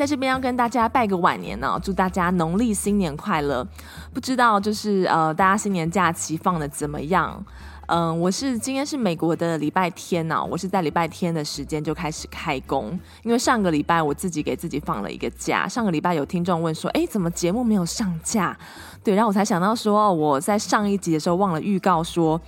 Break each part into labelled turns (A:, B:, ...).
A: 在这边要跟大家拜个晚年呢，祝大家农历新年快乐！不知道就是呃，大家新年假期放得怎么样？嗯，我是今天是美国的礼拜天呢，我是在礼拜天的时间就开始开工，因为上个礼拜我自己给自己放了一个假。上个礼拜有听众问说，诶，怎么节目没有上架？对，然后我才想到说，我在上一集的时候忘了预告说。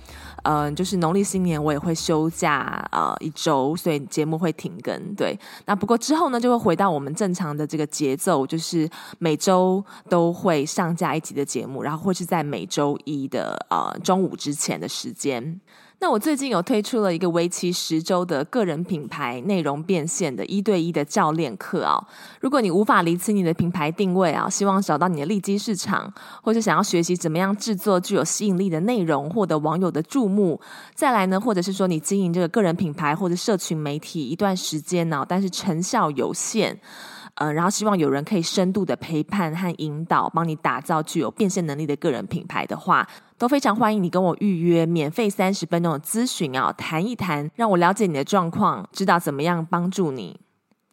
A: 嗯、就是农历新年我也会休假啊一周，所以节目会停更。对，那不过之后呢，就会回到我们正常的这个节奏，就是每周都会上架一集的节目，然后会是在每周一的呃中午之前的时间。那我最近有推出了一个为期十周的个人品牌内容变现的一对一的教练课啊！如果你无法厘清你的品牌定位啊，希望找到你的利基市场，或是想要学习怎么样制作具有吸引力的内容，获得网友的注目，再来呢，或者是说你经营这个个人品牌或者社群媒体一段时间呢，但是成效有限。呃，然后希望有人可以深度的陪伴和引导，帮你打造具有变现能力的个人品牌的话，都非常欢迎你跟我预约免费三十分钟的咨询啊，谈一谈，让我了解你的状况，知道怎么样帮助你。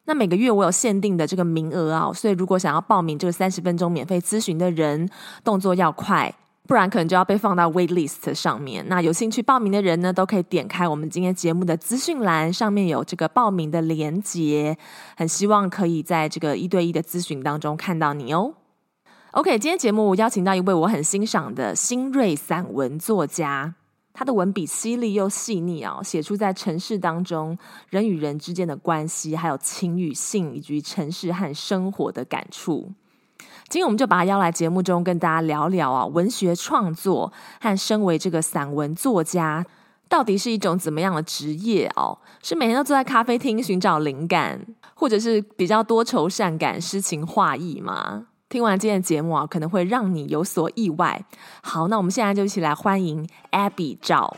A: 那每个月我有限定的这个名额啊，所以如果想要报名这个三十分钟免费咨询的人，动作要快。不然可能就要被放到 wait list 上面。那有兴趣报名的人呢，都可以点开我们今天节目的资讯栏，上面有这个报名的连结。很希望可以在这个一对一的咨询当中看到你哦。OK，今天节目我邀请到一位我很欣赏的新锐散文作家，他的文笔犀利又细腻啊，写出在城市当中人与人之间的关系，还有情与性，以及城市和生活的感触。今天我们就把他邀来节目中，跟大家聊聊啊，文学创作和身为这个散文作家，到底是一种怎么样的职业哦？是每天都坐在咖啡厅寻找灵感，或者是比较多愁善感、诗情画意吗？听完今天的节目啊，可能会让你有所意外。好，那我们现在就一起来欢迎 Abby 赵。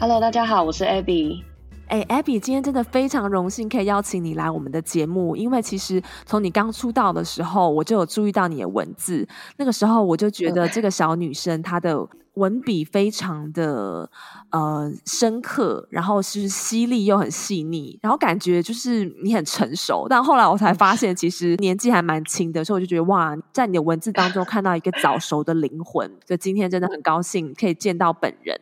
B: Hello，大家好，我是 Abby。
A: 哎，Abby，今天真的非常荣幸可以邀请你来我们的节目，因为其实从你刚出道的时候，我就有注意到你的文字，那个时候我就觉得这个小女生她的文笔非常的呃深刻，然后是犀利又很细腻，然后感觉就是你很成熟，但后来我才发现其实年纪还蛮轻的，所以我就觉得哇，在你的文字当中看到一个早熟的灵魂，所以今天真的很高兴可以见到本人。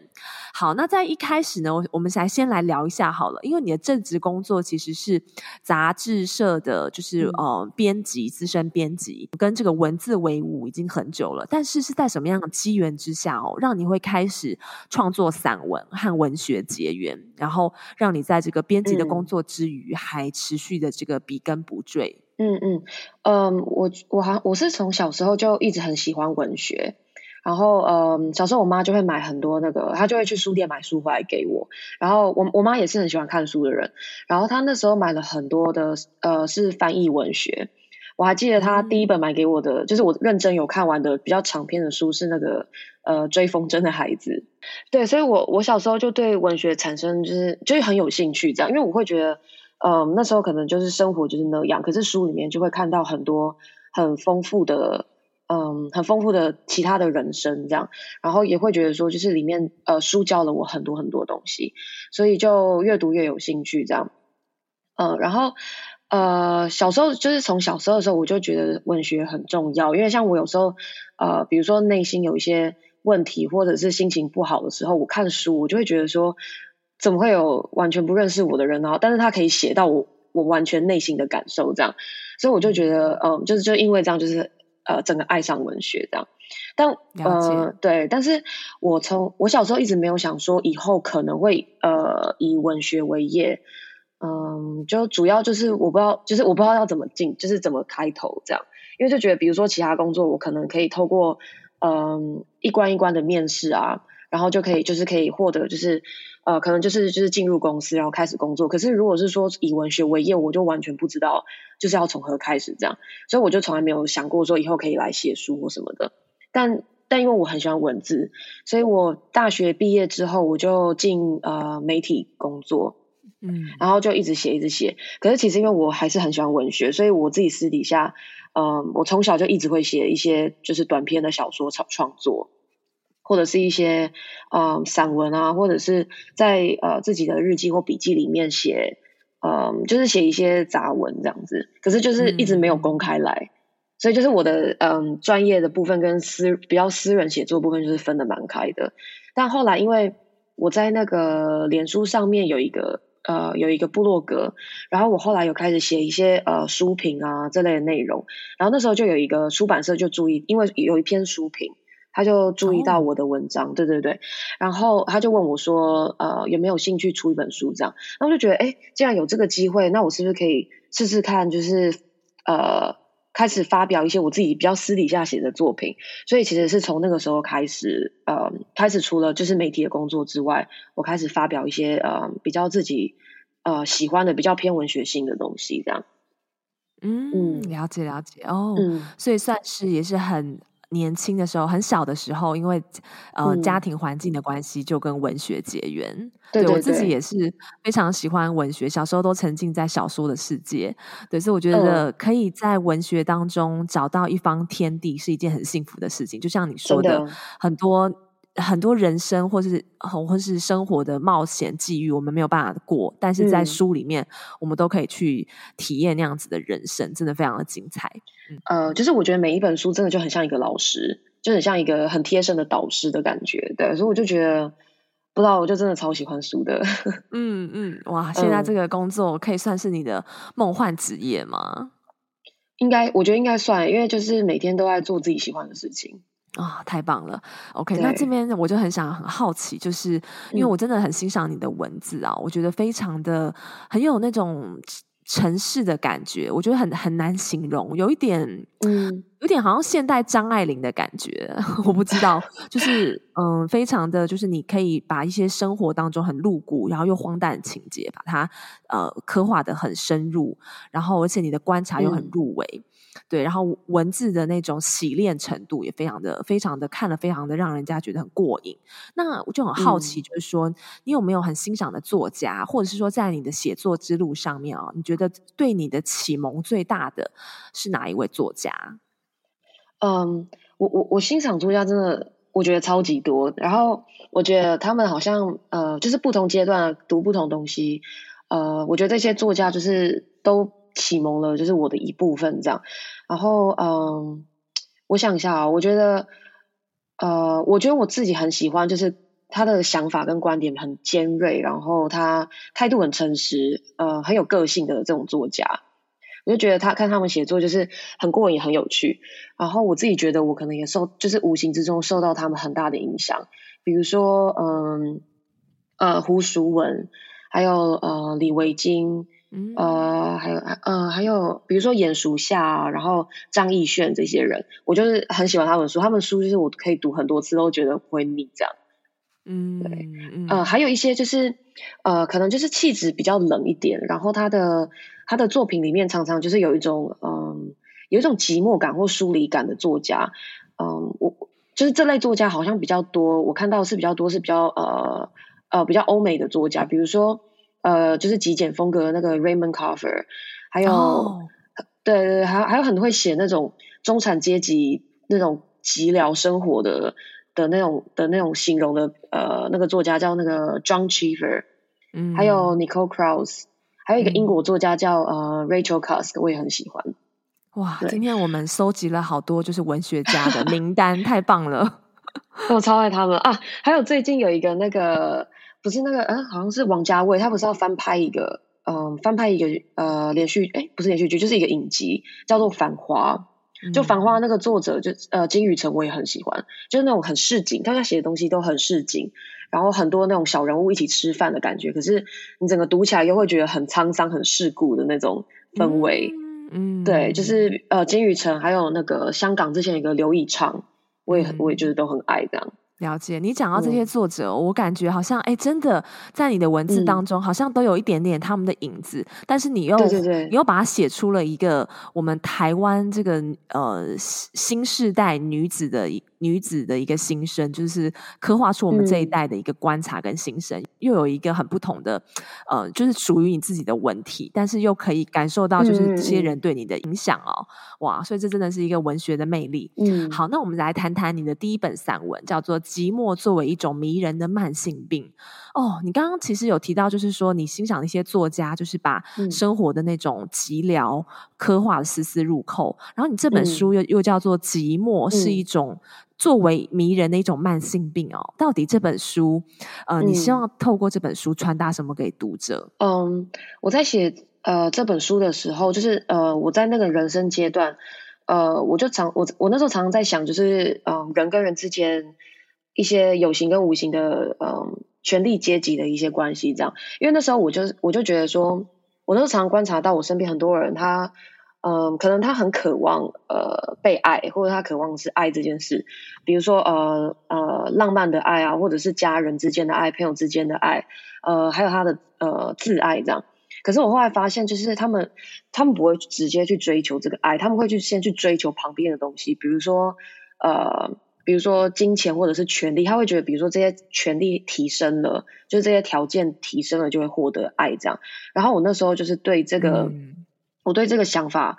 A: 好，那在一开始呢，我我们来先来聊一下好了，因为你的正职工作其实是杂志社的，就是、嗯、呃编辑，资深编辑，跟这个文字为伍已经很久了。但是是在什么样的机缘之下哦，让你会开始创作散文和文学结缘，然后让你在这个编辑的工作之余，嗯、还持续的这个笔耕不辍。
B: 嗯嗯嗯，我我还我是从小时候就一直很喜欢文学。然后，嗯，小时候我妈就会买很多那个，她就会去书店买书回来给我。然后我我妈也是很喜欢看书的人。然后她那时候买了很多的，呃，是翻译文学。我还记得她第一本买给我的，嗯、就是我认真有看完的比较长篇的书是那个，呃，追风筝的孩子。对，所以我我小时候就对文学产生就是就是很有兴趣，这样，因为我会觉得，嗯，那时候可能就是生活就是那样，可是书里面就会看到很多很丰富的。嗯，很丰富的其他的人生这样，然后也会觉得说，就是里面呃书教了我很多很多东西，所以就越读越有兴趣这样。呃，然后呃小时候就是从小时候的时候我就觉得文学很重要，因为像我有时候呃比如说内心有一些问题或者是心情不好的时候，我看书我就会觉得说，怎么会有完全不认识我的人呢？但是他可以写到我我完全内心的感受这样，所以我就觉得嗯就是就因为这样就是。呃，整个爱上文学这样，但呃，对，但是我从我小时候一直没有想说以后可能会呃以文学为业，嗯，就主要就是我不知道，就是我不知道要怎么进，就是怎么开头这样，因为就觉得比如说其他工作，我可能可以透过嗯一关一关的面试啊，然后就可以就是可以获得就是呃，可能就是就是进入公司，然后开始工作。可是如果是说以文学为业，我就完全不知道就是要从何开始这样，所以我就从来没有想过说以后可以来写书或什么的。但但因为我很喜欢文字，所以我大学毕业之后我就进呃媒体工作，嗯，然后就一直写一直写。可是其实因为我还是很喜欢文学，所以我自己私底下，嗯、呃，我从小就一直会写一些就是短篇的小说创创作。或者是一些呃散文啊，或者是在呃自己的日记或笔记里面写，呃，就是写一些杂文这样子。可是就是一直没有公开来，嗯、所以就是我的嗯、呃、专业的部分跟私比较私人写作部分就是分的蛮开的。但后来因为我在那个脸书上面有一个呃有一个部落格，然后我后来有开始写一些呃书评啊这类的内容，然后那时候就有一个出版社就注意，因为有一篇书评。他就注意到我的文章，oh. 对对对，然后他就问我说，呃，有没有兴趣出一本书这样？那我就觉得，哎，既然有这个机会，那我是不是可以试试看，就是呃，开始发表一些我自己比较私底下写的作品。所以其实是从那个时候开始，呃，开始除了就是媒体的工作之外，我开始发表一些呃比较自己呃喜欢的比较偏文学性的东西这样。
A: 嗯，嗯，了解了解哦，嗯，所以算是也是很。年轻的时候，很小的时候，因为呃、嗯、家庭环境的关系，就跟文学结缘。对，对，对，对，我自己也是非常喜欢文学，小时候都沉浸在小说的世界。对，所以我觉得可以在文学当中找到一方天地，是一件很幸福的事情。就像你说的，的很多。很多人生或是或是生活的冒险际遇，我们没有办法过，但是在书里面，我们都可以去体验那样子的人生，真的非常的精彩。
B: 呃，就是我觉得每一本书真的就很像一个老师，就很像一个很贴身的导师的感觉。对，所以我就觉得，不知道，我就真的超喜欢书的。
A: 嗯嗯，哇，现在这个工作可以算是你的梦幻职业吗？
B: 应该，我觉得应该算，因为就是每天都在做自己喜欢的事情。
A: 啊、哦，太棒了！OK，那这边我就很想很好奇，就是因为我真的很欣赏你的文字啊，嗯、我觉得非常的很有那种城市的感觉，我觉得很很难形容，有一点嗯，有点好像现代张爱玲的感觉，我不知道，就是嗯，非常的就是你可以把一些生活当中很露骨，然后又荒诞的情节，把它呃刻画得很深入，然后而且你的观察又很入围。嗯对，然后文字的那种洗练程度也非常的、非常的看了，非常的让人家觉得很过瘾。那我就很好奇，就是说、嗯、你有没有很欣赏的作家，或者是说在你的写作之路上面啊，你觉得对你的启蒙最大的是哪一位作家？
B: 嗯，我我我欣赏作家真的，我觉得超级多。然后我觉得他们好像呃，就是不同阶段读不同东西。呃，我觉得这些作家就是都。启蒙了，就是我的一部分这样。然后，嗯，我想一下啊，我觉得，呃，我觉得我自己很喜欢，就是他的想法跟观点很尖锐，然后他态度很诚实，呃，很有个性的这种作家。我就觉得他看他们写作就是很过瘾，很有趣。然后我自己觉得我可能也受，就是无形之中受到他们很大的影响。比如说，嗯，呃，胡淑文，还有呃，李维京。嗯、呃，还有呃，还有比如说鼹鼠夏啊，然后张亦绚这些人，我就是很喜欢他们书，他们书就是我可以读很多次都觉得不会腻这样。嗯，对，呃，还有一些就是呃，可能就是气质比较冷一点，然后他的他的作品里面常常就是有一种嗯、呃，有一种寂寞感或疏离感的作家，嗯、呃，我就是这类作家好像比较多，我看到是比较多是比较呃呃比较欧美的作家，比如说。呃，就是极简风格的那个 Raymond Carver，还有，oh. 对，还还有很会写那种中产阶级那种寂寥生活的的那种的那种形容的呃那个作家叫那个 John Cheever，嗯，还有 Nicole Krauss，还有一个英国作家叫呃 Rachel Cusk，我也很喜欢。
A: 哇，今天我们收集了好多就是文学家的名单，太棒了，
B: 我 超爱他们啊！还有最近有一个那个。不是那个，嗯，好像是王家卫，他不是要翻拍一个，嗯，翻拍一个呃连续，哎，不是连续剧，就是一个影集，叫做《繁花》。就《繁花》那个作者就呃金宇澄，我也很喜欢，就是那种很市井，大家写的东西都很市井，然后很多那种小人物一起吃饭的感觉，可是你整个读起来又会觉得很沧桑、很世故的那种氛围。嗯，对，就是呃金宇澄，还有那个香港之前有一个刘以畅，我也我也就是都很爱这样。
A: 了解，你讲到这些作者，嗯、我感觉好像哎，真的在你的文字当中，好像都有一点点他们的影子，嗯、但是你又
B: 对对对，
A: 你又把它写出了一个我们台湾这个呃新世代女子的女子的一个心声，就是刻画出我们这一代的一个观察跟心声，嗯、又有一个很不同的呃，就是属于你自己的文体，但是又可以感受到就是这些人对你的影响哦，嗯、哇，所以这真的是一个文学的魅力。嗯，好，那我们来谈谈你的第一本散文，叫做。寂寞作为一种迷人的慢性病哦，你刚刚其实有提到，就是说你欣赏一些作家，就是把生活的那种寂寥刻画的丝丝入扣。然后你这本书又、嗯、又叫做《寂寞是一种作为迷人的一种慢性病》哦。到底这本书，呃，你希望透过这本书传达什么给读者？
B: 嗯，我在写呃这本书的时候，就是呃我在那个人生阶段，呃，我就常我我那时候常常在想，就是嗯、呃，人跟人之间。一些有形跟无形的，嗯，权力阶级的一些关系，这样。因为那时候我就我就觉得说，我那时候常常观察到我身边很多人，他，嗯，可能他很渴望，呃，被爱，或者他渴望是爱这件事。比如说，呃呃，浪漫的爱啊，或者是家人之间的爱，朋友之间的爱，呃，还有他的呃自爱这样。可是我后来发现，就是他们他们不会直接去追求这个爱，他们会去先去追求旁边的东西，比如说，呃。比如说金钱或者是权利，他会觉得，比如说这些权利提升了，就是这些条件提升了，就会获得爱这样。然后我那时候就是对这个，嗯、我对这个想法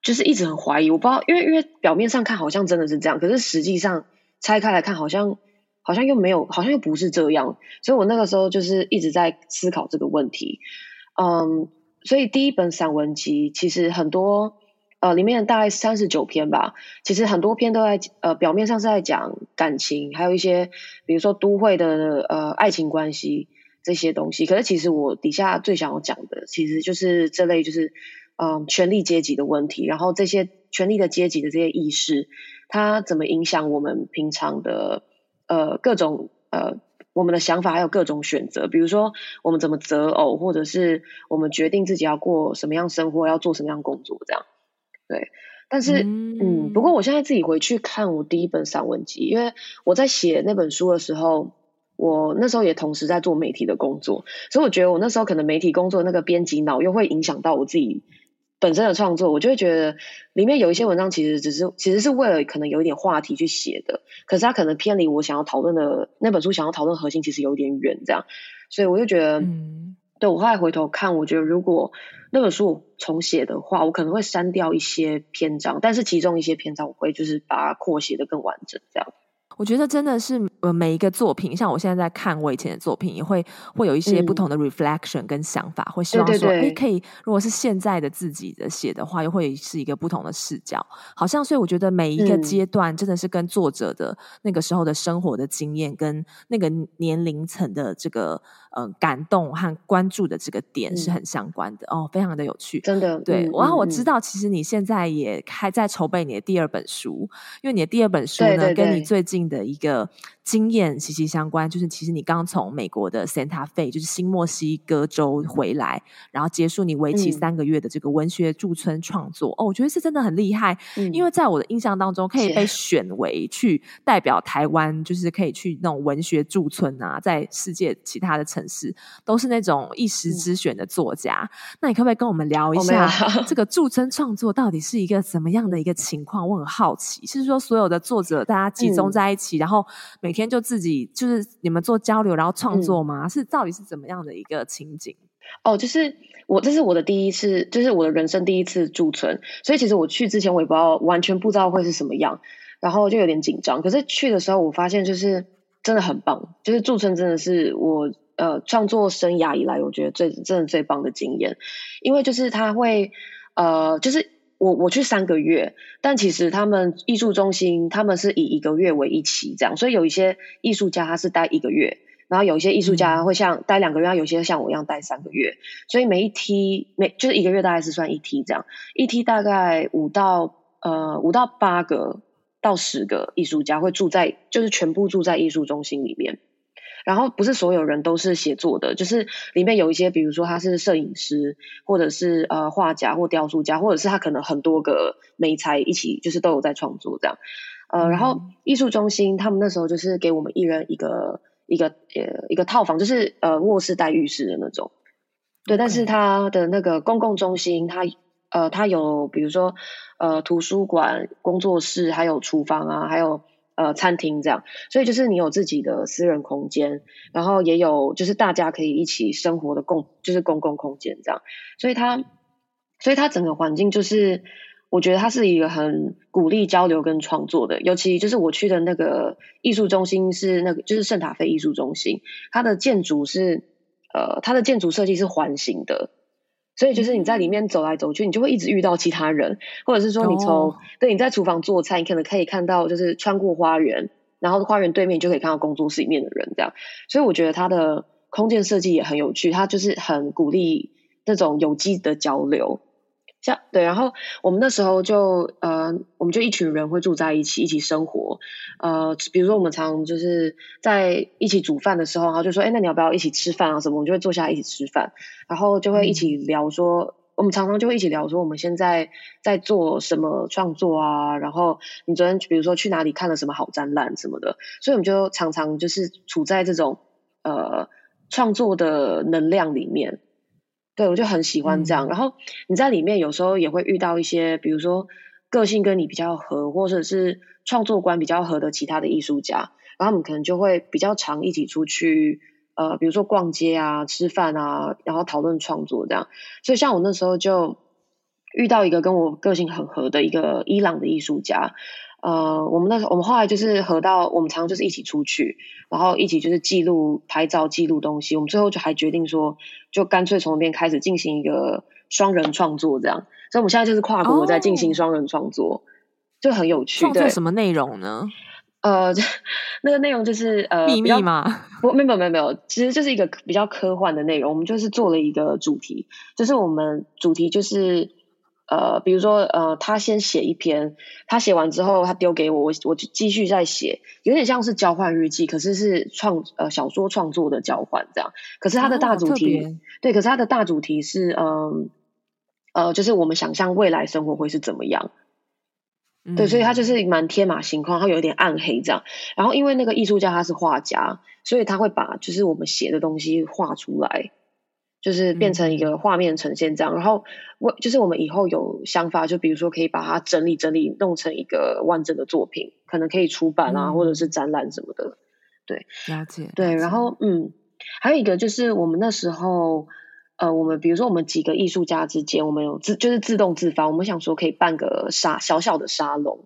B: 就是一直很怀疑。我不知道，因为因为表面上看好像真的是这样，可是实际上拆开来看，好像好像又没有，好像又不是这样。所以我那个时候就是一直在思考这个问题。嗯，所以第一本散文集其实很多。呃，里面大概三十九篇吧，其实很多篇都在呃表面上是在讲感情，还有一些比如说都会的呃爱情关系这些东西。可是其实我底下最想要讲的，其实就是这类就是嗯、权力阶级的问题，然后这些权力的阶级的这些意识，它怎么影响我们平常的呃各种呃我们的想法，还有各种选择，比如说我们怎么择偶，或者是我们决定自己要过什么样生活，要做什么样工作这样。对，但是嗯，嗯，不过我现在自己回去看我第一本散文集，因为我在写那本书的时候，我那时候也同时在做媒体的工作，所以我觉得我那时候可能媒体工作那个编辑脑又会影响到我自己本身的创作，我就会觉得里面有一些文章其实只是其实是为了可能有一点话题去写的，可是它可能偏离我想要讨论的那本书想要讨论核心，其实有点远这样，所以我就觉得，嗯，对，我后来回头看，我觉得如果。那本书我重写的话，我可能会删掉一些篇章，但是其中一些篇章我会就是把它扩写的更完整，这样子。
A: 我觉得真的是呃每一个作品，像我现在在看我以前的作品，也会会有一些不同的 reflection 跟想法，嗯、会希望说，哎，可以如果是现在的自己的写的话，又会是一个不同的视角。好像所以我觉得每一个阶段真的是跟作者的那个时候的生活的经验，跟那个年龄层的这个呃感动和关注的这个点是很相关的、嗯、哦，非常的有趣，
B: 真的。
A: 对，然后、嗯、我知道其实你现在也还在筹备你的第二本书，因为你的第二本书呢，跟你最近。的一个经验息息相关，就是其实你刚从美国的 Santa Fe，就是新墨西哥州回来，然后结束你为期三个月的这个文学驻村创作。嗯、哦，我觉得是真的很厉害，嗯、因为在我的印象当中，可以被选为去代表台湾，就是可以去那种文学驻村啊，在世界其他的城市都是那种一时之选的作家。嗯、那你可不可以跟我们聊一下 这个驻村创作到底是一个怎么样的一个情况？我很好奇，是说所有的作者大家集中在一起，嗯、然后每天就自己就是你们做交流，然后创作吗？嗯、是到底是怎么样的一个情景？
B: 哦，就是我这是我的第一次，就是我的人生第一次驻村，所以其实我去之前我也不知道，完全不知道会是什么样，然后就有点紧张。可是去的时候，我发现就是真的很棒，就是驻村真的是我呃创作生涯以来我觉得最真的最棒的经验，因为就是他会呃就是。我我去三个月，但其实他们艺术中心他们是以一个月为一期这样，所以有一些艺术家他是待一个月，然后有一些艺术家会像待两个月，有些像我一样待三个月，所以每一梯每就是一个月大概是算一梯这样，一梯大概五到呃五到八个到十个艺术家会住在，就是全部住在艺术中心里面。然后不是所有人都是写作的，就是里面有一些，比如说他是摄影师，或者是呃画家或雕塑家，或者是他可能很多个美才一起，就是都有在创作这样。呃，然后艺术中心他们那时候就是给我们一人一个一个呃一个套房，就是呃卧室带浴室的那种。对，但是它的那个公共中心，它呃它有比如说呃图书馆、工作室，还有厨房啊，还有。呃，餐厅这样，所以就是你有自己的私人空间，然后也有就是大家可以一起生活的共，就是公共空间这样。所以它，所以它整个环境就是，我觉得它是一个很鼓励交流跟创作的。尤其就是我去的那个艺术中心是那个就是圣塔菲艺术中心，它的建筑是呃，它的建筑设计是环形的。所以就是你在里面走来走去，你就会一直遇到其他人，或者是说你从、oh. 对，你在厨房做菜，你可能可以看到就是穿过花园，然后花园对面就可以看到工作室里面的人这样。所以我觉得它的空间设计也很有趣，它就是很鼓励那种有机的交流。像对，然后我们那时候就呃，我们就一群人会住在一起，一起生活。呃，比如说我们常就是在一起煮饭的时候，然后就说，哎，那你要不要一起吃饭啊？什么？我们就会坐下来一起吃饭，然后就会一起聊说，嗯、我们常常就会一起聊说，我们现在在做什么创作啊？然后你昨天比如说去哪里看了什么好展览什么的，所以我们就常常就是处在这种呃创作的能量里面。对，我就很喜欢这样。嗯、然后你在里面有时候也会遇到一些，比如说个性跟你比较合，或者是创作观比较合的其他的艺术家，然后我们可能就会比较常一起出去，呃，比如说逛街啊、吃饭啊，然后讨论创作这样。所以像我那时候就遇到一个跟我个性很合的一个伊朗的艺术家。呃，我们那时候，我们后来就是合到，我们常常就是一起出去，然后一起就是记录、拍照、记录东西。我们最后就还决定说，就干脆从那边开始进行一个双人创作，这样。所以我们现在就是跨国在进行双人创作，哦、就很有趣。创作
A: 什么内容呢？
B: 呃，那个内容就是呃，
A: 秘密吗？
B: 不，没有没有没有，其实就是一个比较科幻的内容。我们就是做了一个主题，就是我们主题就是。呃，比如说，呃，他先写一篇，他写完之后，他丢给我，我我就继续再写，有点像是交换日记，可是是创呃小说创作的交换这样。可是他的大主题，哦、对，可是他的大主题是，嗯呃，呃，就是我们想象未来生活会是怎么样。嗯、对，所以他就是蛮天马行空，他有一点暗黑这样。然后因为那个艺术家他是画家，所以他会把就是我们写的东西画出来。就是变成一个画面呈现这样，嗯、然后我就是我们以后有想法，就比如说可以把它整理整理，弄成一个完整的作品，可能可以出版啊，嗯、或者是展览什么的。对，
A: 了解。
B: 对，然后嗯，还有一个就是我们那时候，呃，我们比如说我们几个艺术家之间，我们有自就是自动自发，我们想说可以办个沙小小的沙龙，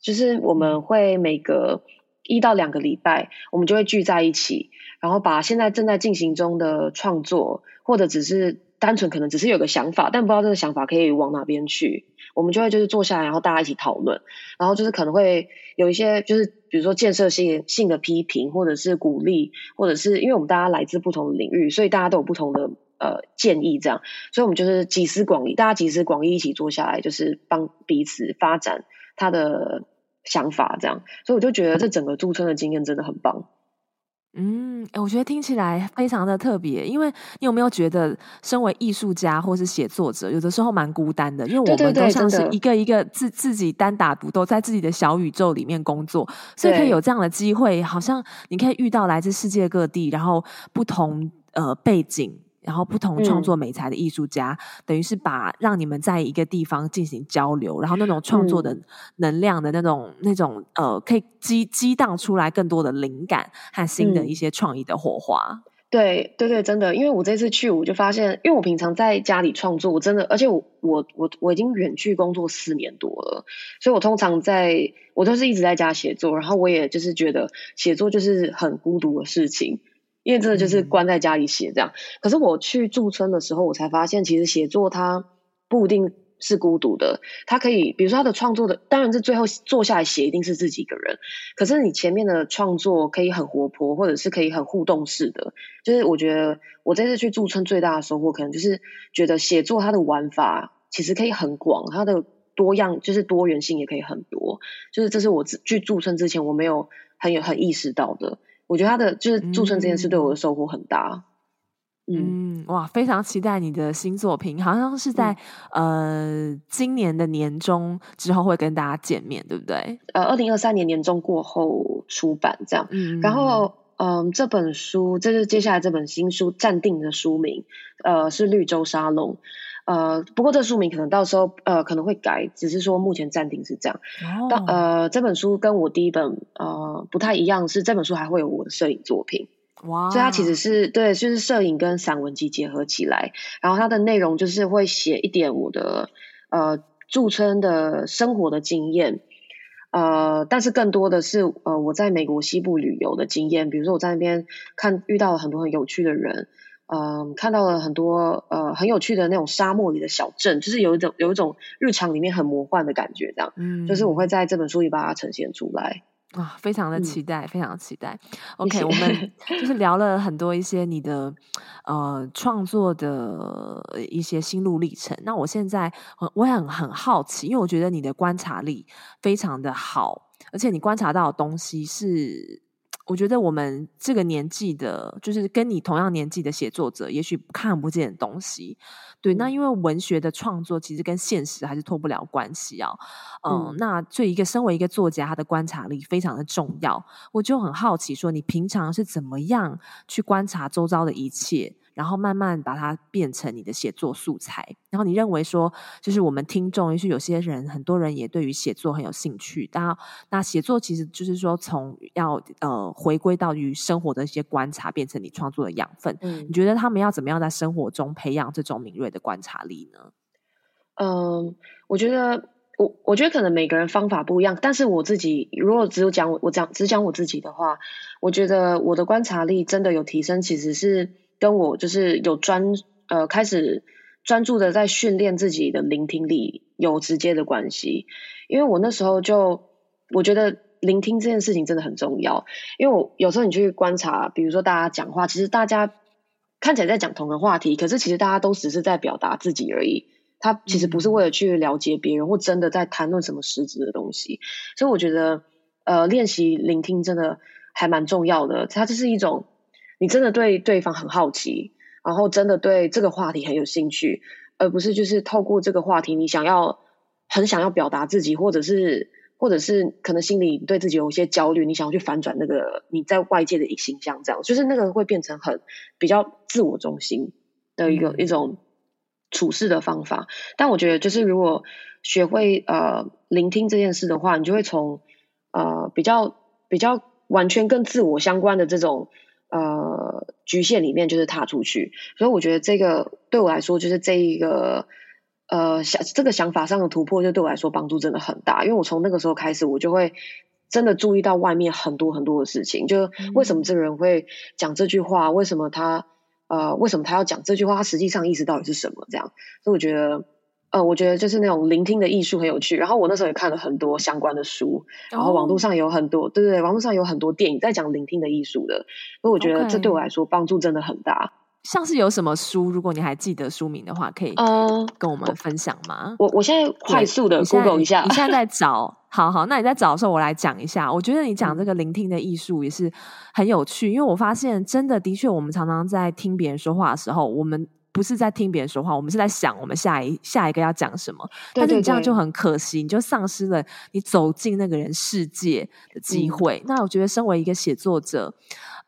B: 就是我们会每个一到两个礼拜，我们就会聚在一起。然后把现在正在进行中的创作，或者只是单纯可能只是有个想法，但不知道这个想法可以往哪边去，我们就会就是坐下来，然后大家一起讨论，然后就是可能会有一些就是比如说建设性性的批评，或者是鼓励，或者是因为我们大家来自不同的领域，所以大家都有不同的呃建议，这样，所以我们就是集思广益，大家集思广益一起坐下来，就是帮彼此发展他的想法，这样，所以我就觉得这整个驻村的经验真的很棒。
A: 嗯，我觉得听起来非常的特别，因为你有没有觉得，身为艺术家或是写作者，有的时候蛮孤单的，因为我们都像是一个一个自自己单打独斗，在自己的小宇宙里面工作，所以可以有这样的机会，好像你可以遇到来自世界各地，然后不同呃背景。然后不同创作美材的艺术家，嗯、等于是把让你们在一个地方进行交流，然后那种创作的能量的那种、嗯、那种呃，可以激激荡出来更多的灵感和新的一些创意的火花。
B: 对对对，真的，因为我这次去，我就发现，因为我平常在家里创作，我真的，而且我我我我已经远距工作四年多了，所以我通常在我都是一直在家写作，然后我也就是觉得写作就是很孤独的事情。因为真的就是关在家里写这样，嗯、可是我去驻村的时候，我才发现其实写作它不一定是孤独的，它可以，比如说他的创作的，当然是最后坐下来写一定是自己一个人，可是你前面的创作可以很活泼，或者是可以很互动式的，就是我觉得我这次去驻村最大的收获，可能就是觉得写作它的玩法其实可以很广，它的多样就是多元性也可以很多，就是这是我去驻村之前我没有很有很意识到的。我觉得他的就是驻村这件事对我的收获很大。嗯，
A: 哇，非常期待你的新作品，好像是在、嗯、呃今年的年中之后会跟大家见面，对不对？
B: 呃，二零二三年年中过后出版这样。嗯，然后嗯、呃，这本书这是接下来这本新书暂定的书名，呃，是绿洲沙龙。呃，不过这书名可能到时候呃可能会改，只是说目前暂定是这样。哦。呃，这本书跟我第一本呃不太一样，是这本书还会有我的摄影作品。哇！所以它其实是对，就是摄影跟散文集结合起来，然后它的内容就是会写一点我的呃驻村的生活的经验，呃，但是更多的是呃我在美国西部旅游的经验，比如说我在那边看遇到了很多很有趣的人。嗯、呃，看到了很多呃很有趣的那种沙漠里的小镇，就是有一种有一种日常里面很魔幻的感觉，这样，嗯，就是我会在这本书里把它呈现出来
A: 啊，非常的期待，嗯、非常期待。OK，我们 就是聊了很多一些你的呃创作的一些心路历程。那我现在我也很很好奇，因为我觉得你的观察力非常的好，而且你观察到的东西是。我觉得我们这个年纪的，就是跟你同样年纪的写作者，也许看不见的东西。对，那因为文学的创作其实跟现实还是脱不了关系啊。嗯，嗯，那作为一个身为一个作家，他的观察力非常的重要。我就很好奇，说你平常是怎么样去观察周遭的一切？然后慢慢把它变成你的写作素材。然后你认为说，就是我们听众，也许有些人，很多人也对于写作很有兴趣。那那写作其实就是说，从要呃回归到于生活的一些观察，变成你创作的养分。嗯，你觉得他们要怎么样在生活中培养这种敏锐的观察力呢？
B: 嗯，我觉得我我觉得可能每个人方法不一样，但是我自己如果只有讲我我讲只讲我自己的话，我觉得我的观察力真的有提升，其实是。跟我就是有专呃开始专注的在训练自己的聆听力有直接的关系，因为我那时候就我觉得聆听这件事情真的很重要，因为我有时候你去观察，比如说大家讲话，其实大家看起来在讲同个话题，可是其实大家都只是在表达自己而已，他其实不是为了去了解别人或真的在谈论什么实质的东西，所以我觉得呃练习聆听真的还蛮重要的，它就是一种。你真的对对方很好奇，然后真的对这个话题很有兴趣，而不是就是透过这个话题，你想要很想要表达自己，或者是或者是可能心里对自己有一些焦虑，你想要去反转那个你在外界的形象，这样就是那个会变成很比较自我中心的一个、嗯、一种处事的方法。但我觉得，就是如果学会呃聆听这件事的话，你就会从呃比较比较完全跟自我相关的这种。呃，局限里面就是踏出去，所以我觉得这个对我来说，就是这一个呃想这个想法上的突破，就对我来说帮助真的很大。因为我从那个时候开始，我就会真的注意到外面很多很多的事情，就为什么这个人会讲这句话，为什么他呃为什么他要讲这句话，他实际上意思到底是什么？这样，所以我觉得。呃，我觉得就是那种聆听的艺术很有趣。然后我那时候也看了很多相关的书，然后网络上有很多，对对对，网络上有很多电影在讲聆听的艺术的。所以我觉得这对我来说帮助真的很大。
A: 像是有什么书，如果你还记得书名的话，可以呃跟我们分享吗？
B: 我我现在快速的 Google 一下，
A: 你现在在找，好好，那你在找的时候，我来讲一下。我觉得你讲这个聆听的艺术也是很有趣，因为我发现真的的确，我们常常在听别人说话的时候，我们。不是在听别人说话，我们是在想我们下一下一个要讲什么。但是你这样就很可惜，你就丧失了你走进那个人世界的机会。嗯、那我觉得，身为一个写作者，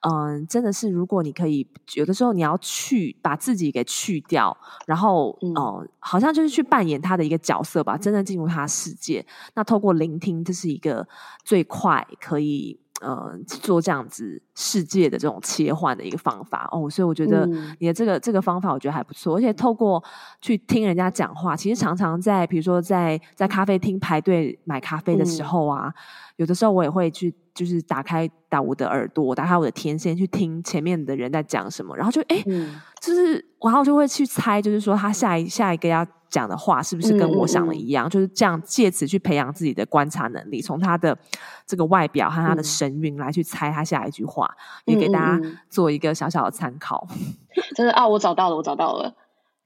A: 嗯，真的是，如果你可以，有的时候你要去把自己给去掉，然后，嗯，嗯，好像就是去扮演他的一个角色吧，真正进入他的世界。那透过聆听，这是一个最快可以。呃，做这样子世界的这种切换的一个方法。哦，所以我觉得你的这个、嗯、这个方法我觉得还不错，而且透过去听人家讲话，其实常常在比如说在在咖啡厅排队买咖啡的时候啊，嗯、有的时候我也会去就是打开打我的耳朵，打开我的天线去听前面的人在讲什么，然后就哎，嗯、就是然后就会去猜，就是说他下一下一个要。讲的话是不是跟我想的一样？嗯嗯、就是这样，借此去培养自己的观察能力，从他的这个外表和他的神韵来去猜他下一句话，嗯、也给大家做一个小小的参考。
B: 真的啊，我找到了，我找到了，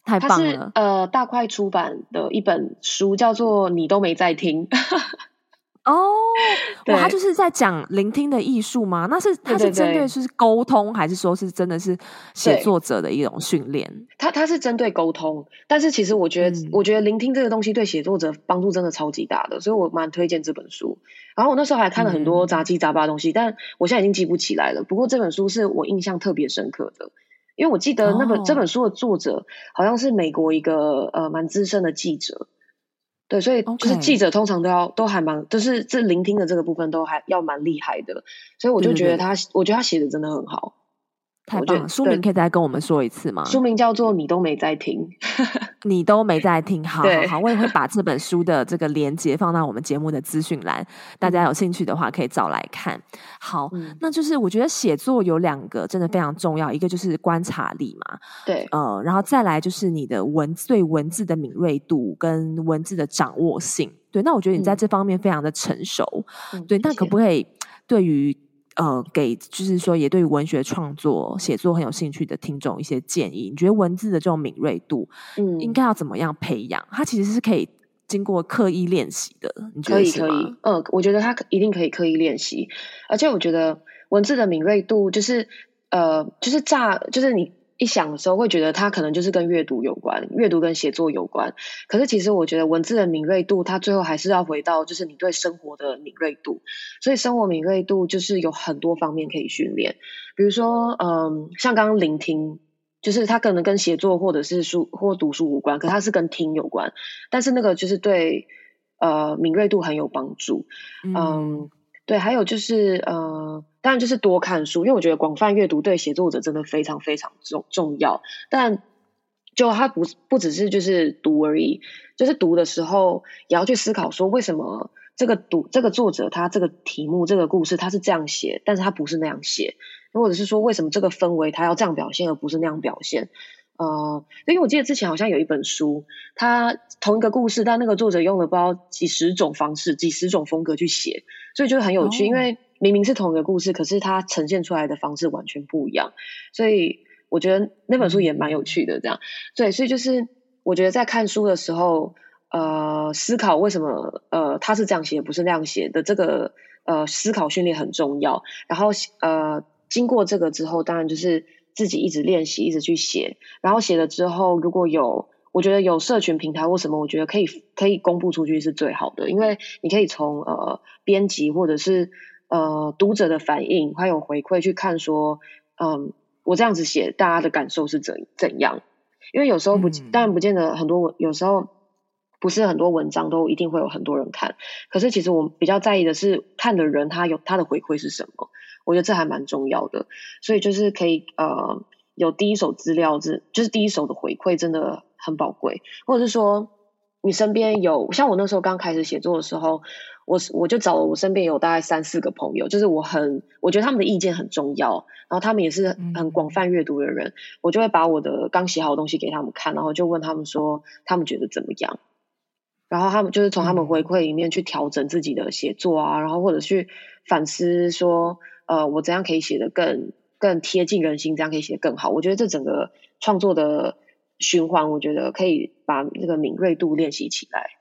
A: 太棒了！
B: 呃，大块出版的一本书叫做《你都没在听》。
A: 哦，哇，他就是在讲聆听的艺术吗？那是他是针对是沟通，还是说是真的是写作者的一种训练？
B: 他他是针对沟通，但是其实我觉得，嗯、我觉得聆听这个东西对写作者帮助真的超级大的，所以我蛮推荐这本书。然后我那时候还看了很多杂七杂八的东西，嗯、但我现在已经记不起来了。不过这本书是我印象特别深刻的，因为我记得那本、哦、这本书的作者好像是美国一个呃蛮资深的记者。对，所以就是记者通常都要.都还蛮，就是这聆听的这个部分都还要蛮厉害的，所以我就觉得他，我觉得他写的真的很好。
A: 太棒了！书名可以再跟我们说一次吗？
B: 书名叫做《你都没在听》，
A: 你都没在听。好好好，我也会把这本书的这个连接放到我们节目的资讯栏，大家有兴趣的话可以找来看。好，嗯、那就是我觉得写作有两个真的非常重要，一个就是观察力嘛，
B: 对，
A: 呃，然后再来就是你的文字对文字的敏锐度跟文字的掌握性。对，那我觉得你在这方面非常的成熟。嗯、对，那可不可以对于？呃，给就是说，也对于文学创作、写作很有兴趣的听众一些建议。你觉得文字的这种敏锐度，嗯，应该要怎么样培养？它其实是可以经过刻意练习的。你觉得？
B: 可以，可以。嗯，我觉得它一定可以刻意练习。而且我觉得文字的敏锐度，就是呃，就是乍，就是你。一想的时候，会觉得它可能就是跟阅读有关，阅读跟写作有关。可是其实我觉得文字的敏锐度，它最后还是要回到就是你对生活的敏锐度。所以生活敏锐度就是有很多方面可以训练，比如说，嗯，像刚刚聆听，就是它可能跟写作或者是书或读书无关，可它是跟听有关。但是那个就是对呃敏锐度很有帮助。嗯，嗯，对，还有就是呃。当然就是多看书，因为我觉得广泛阅读对写作者真的非常非常重重要。但就他不不只是就是读而已，就是读的时候也要去思考说，为什么这个读这个作者他这个题目这个故事他是这样写，但是他不是那样写，或者是说为什么这个氛围他要这样表现而不是那样表现？呃，因为我记得之前好像有一本书，它同一个故事，但那个作者用了不知道几十种方式、几十种风格去写，所以就很有趣，哦、因为。明明是同一个故事，可是它呈现出来的方式完全不一样，所以我觉得那本书也蛮有趣的。这样，对，所以就是我觉得在看书的时候，呃，思考为什么呃他是这样写，不是那样写的，这个呃思考训练很重要。然后呃，经过这个之后，当然就是自己一直练习，一直去写。然后写了之后，如果有我觉得有社群平台或什么，我觉得可以可以公布出去是最好的，因为你可以从呃编辑或者是。呃，读者的反应还有回馈去看说，嗯，我这样子写，大家的感受是怎怎样？因为有时候不，当然不见得很多文，有时候不是很多文章都一定会有很多人看。可是其实我比较在意的是看的人他有他的回馈是什么，我觉得这还蛮重要的。所以就是可以呃有第一手资料，这就是第一手的回馈真的很宝贵，或者是说你身边有像我那时候刚开始写作的时候。我我就找了我身边有大概三四个朋友，就是我很我觉得他们的意见很重要，然后他们也是很广泛阅读的人，嗯、我就会把我的刚写好的东西给他们看，然后就问他们说他们觉得怎么样，然后他们就是从他们回馈里面去调整自己的写作啊，然后或者去反思说，呃，我怎样可以写得更更贴近人心，这样可以写得更好。我觉得这整个创作的循环，我觉得可以把那个敏锐度练习起来。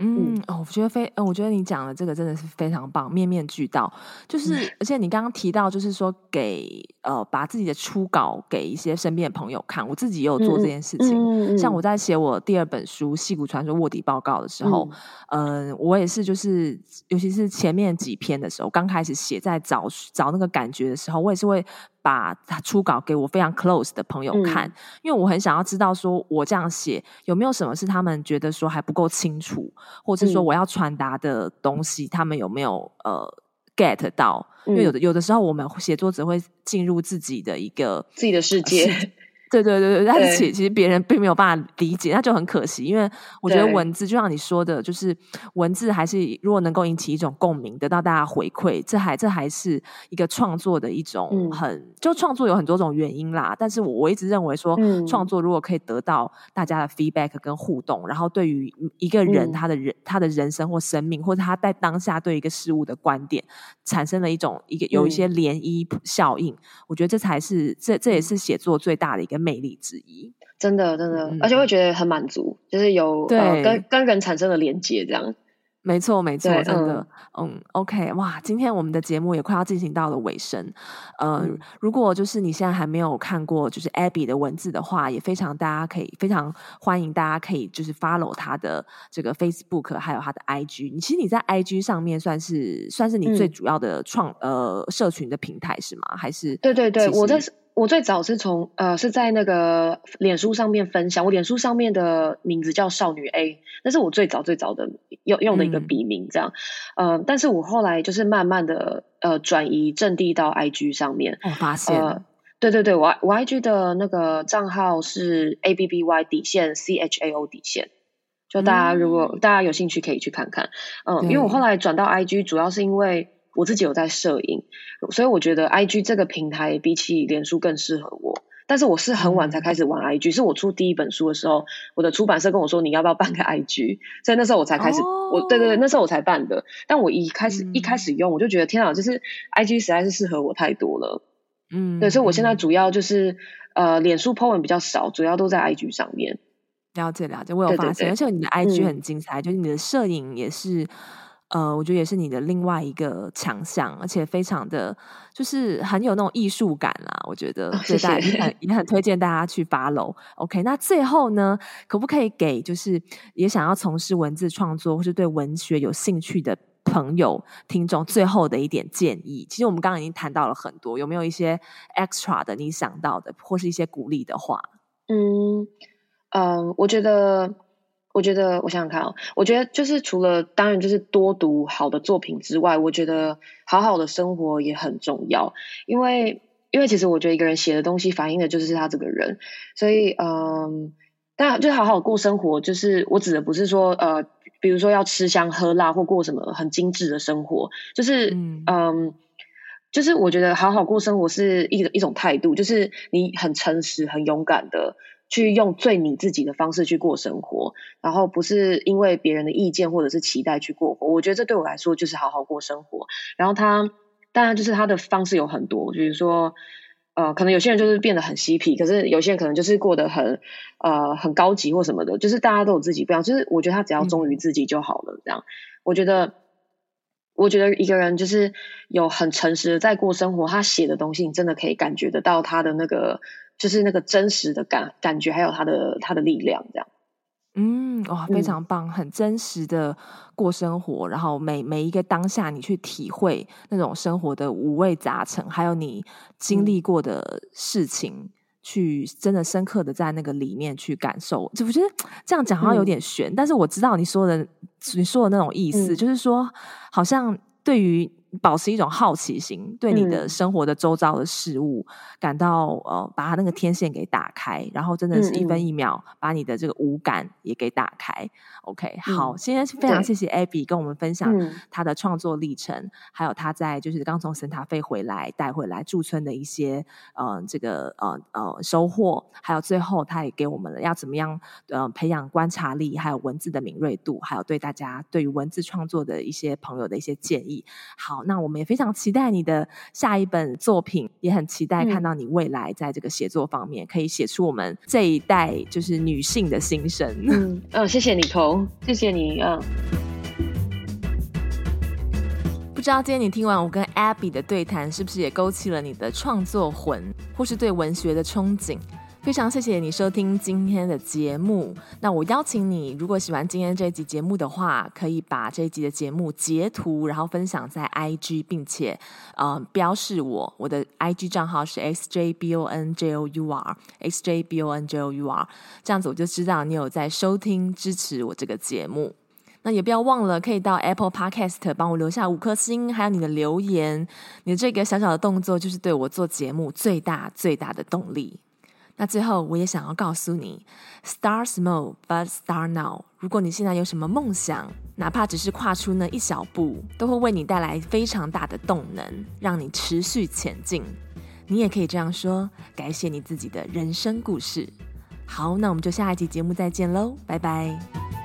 A: 嗯，哦，我觉得非，呃，我觉得你讲的这个真的是非常棒，面面俱到。就是，嗯、而且你刚刚提到，就是说给呃，把自己的初稿给一些身边的朋友看。我自己也有做这件事情。嗯嗯嗯、像我在写我第二本书《戏骨传说卧底报告》的时候，嗯、呃，我也是，就是尤其是前面几篇的时候，刚开始写，在找找那个感觉的时候，我也是会。把他初稿给我非常 close 的朋友看，嗯、因为我很想要知道，说我这样写有没有什么是他们觉得说还不够清楚，或者说我要传达的东西，他们有没有呃 get 到？嗯、因为有的有的时候我们写作者会进入自己的一个
B: 自己的世界。
A: 对对对对，但是其其实别人并没有办法理解，那就很可惜。因为我觉得文字就像你说的，就是文字还是如果能够引起一种共鸣，得到大家回馈，这还这还是一个创作的一种很、嗯、就创作有很多种原因啦。但是我我一直认为说，创作如果可以得到大家的 feedback 跟互动，然后对于一个人他的人他的人生或生命，或者他在当下对一个事物的观点，产生了一种一个有一些涟漪效应，我觉得这才是这这也是写作最大的一个。魅力之一，
B: 真的真的，嗯、而且会觉得很满足，就是有对、呃、跟跟人产生了连接，这样。
A: 没错，没错，真的，嗯，嗯，OK，哇，今天我们的节目也快要进行到了尾声，呃、嗯，如果就是你现在还没有看过就是 Abby 的文字的话，也非常大家可以非常欢迎大家可以就是 follow 他的这个 Facebook 还有他的 IG，你其实你在 IG 上面算是算是你最主要的创、嗯、呃社群的平台是吗？还是？
B: 对对对，我在。我最早是从呃是在那个脸书上面分享，我脸书上面的名字叫少女 A，那是我最早最早的用用的一个笔名，这样，嗯、呃，但是我后来就是慢慢的呃转移阵地到 IG 上面，
A: 我发。现、呃，
B: 对对对，我我 IG 的那个账号是 A B B Y 底线 C H A O 底线，就大家如果、嗯、大家有兴趣可以去看看，嗯、呃，因为我后来转到 IG 主要是因为。我自己有在摄影，所以我觉得 I G 这个平台比起脸书更适合我。但是我是很晚才开始玩 I G，、嗯、是我出第一本书的时候，我的出版社跟我说，你要不要办个 I G，所以那时候我才开始。哦、我对对对，那时候我才办的。但我一开始、嗯、一开始用，我就觉得天啊，就是 I G 实在是适合我太多了。嗯，对，所以我现在主要就是呃，脸书 po 文比较少，主要都在 I G 上面。
A: 了解了解，我有发现，对对对，而且你的 I G 很精彩，嗯、就是你的摄影也是。呃，我觉得也是你的另外一个强项，而且非常的就是很有那种艺术感啦。我觉得，所以大家也很也很推荐大家去 follow。OK，那最后呢，可不可以给就是也想要从事文字创作或是对文学有兴趣的朋友听众最后的一点建议？其实我们刚刚已经谈到了很多，有没有一些 extra 的你想到的，或是一些鼓励的话？
B: 嗯嗯、呃，我觉得。我觉得，我想想看哦，我觉得就是除了当然就是多读好的作品之外，我觉得好好的生活也很重要。因为，因为其实我觉得一个人写的东西反映的就是他这个人，所以嗯，当然就是好好过生活，就是我指的不是说呃，比如说要吃香喝辣或过什么很精致的生活，就是嗯，嗯，就是我觉得好好过生活是一一种态度，就是你很诚实、很勇敢的。去用最你自己的方式去过生活，然后不是因为别人的意见或者是期待去过活。我觉得这对我来说就是好好过生活。然后他当然就是他的方式有很多，比如说呃，可能有些人就是变得很嬉皮，可是有些人可能就是过得很呃很高级或什么的，就是大家都有自己不一样。就是我觉得他只要忠于自己就好了。这样，我觉得我觉得一个人就是有很诚实的在过生活，他写的东西你真的可以感觉得到他的那个。就是那个真实的感感觉，还有他的他的力量，这样。
A: 嗯，哇，非常棒，嗯，很真实的过生活，然后每每一个当下，你去体会那种生活的五味杂陈，还有你经历过的事情，嗯，去真的深刻的在那个里面去感受。就我觉得这样讲好像有点玄，嗯，但是我知道你说的你说的那种意思，嗯，就是说好像对于。保持一种好奇心，对你的生活的周遭的事物、嗯、感到呃，把它那个天线给打开，然后真的是一分一秒把你的这个五感也给打开。嗯、OK，好，今天非常谢谢 Abby 跟我们分享她的创作历程，还有她在就是刚从神塔费回来带回来驻村的一些呃这个呃呃收获，还有最后她也给我们了要怎么样呃培养观察力，还有文字的敏锐度，还有对大家对于文字创作的一些朋友的一些建议。好。那我们也非常期待你的下一本作品，也很期待看到你未来在这个写作方面可以写出我们这一代就是女性的心声。
B: 嗯，嗯，谢谢你，彤，谢谢你，嗯。
A: 不知道今天你听完我跟 Abby 的对谈，是不是也勾起了你的创作魂，或是对文学的憧憬？非常谢谢你收听今天的节目。那我邀请你，如果喜欢今天这一集节目的话，可以把这一集的节目截图，然后分享在 IG，并且呃标示我。我的 IG 账号是 xjbonjour，xjbonjour，这样子我就知道你有在收听支持我这个节目。那也不要忘了，可以到 Apple Podcast 帮我留下五颗星，还有你的留言。你的这个小小的动作，就是对我做节目最大最大的动力。那最后，我也想要告诉你，Start small, but start now。如果你现在有什么梦想，哪怕只是跨出那一小步，都会为你带来非常大的动能，让你持续前进。你也可以这样说，改写你自己的人生故事。好，那我们就下一集节目再见喽，拜拜。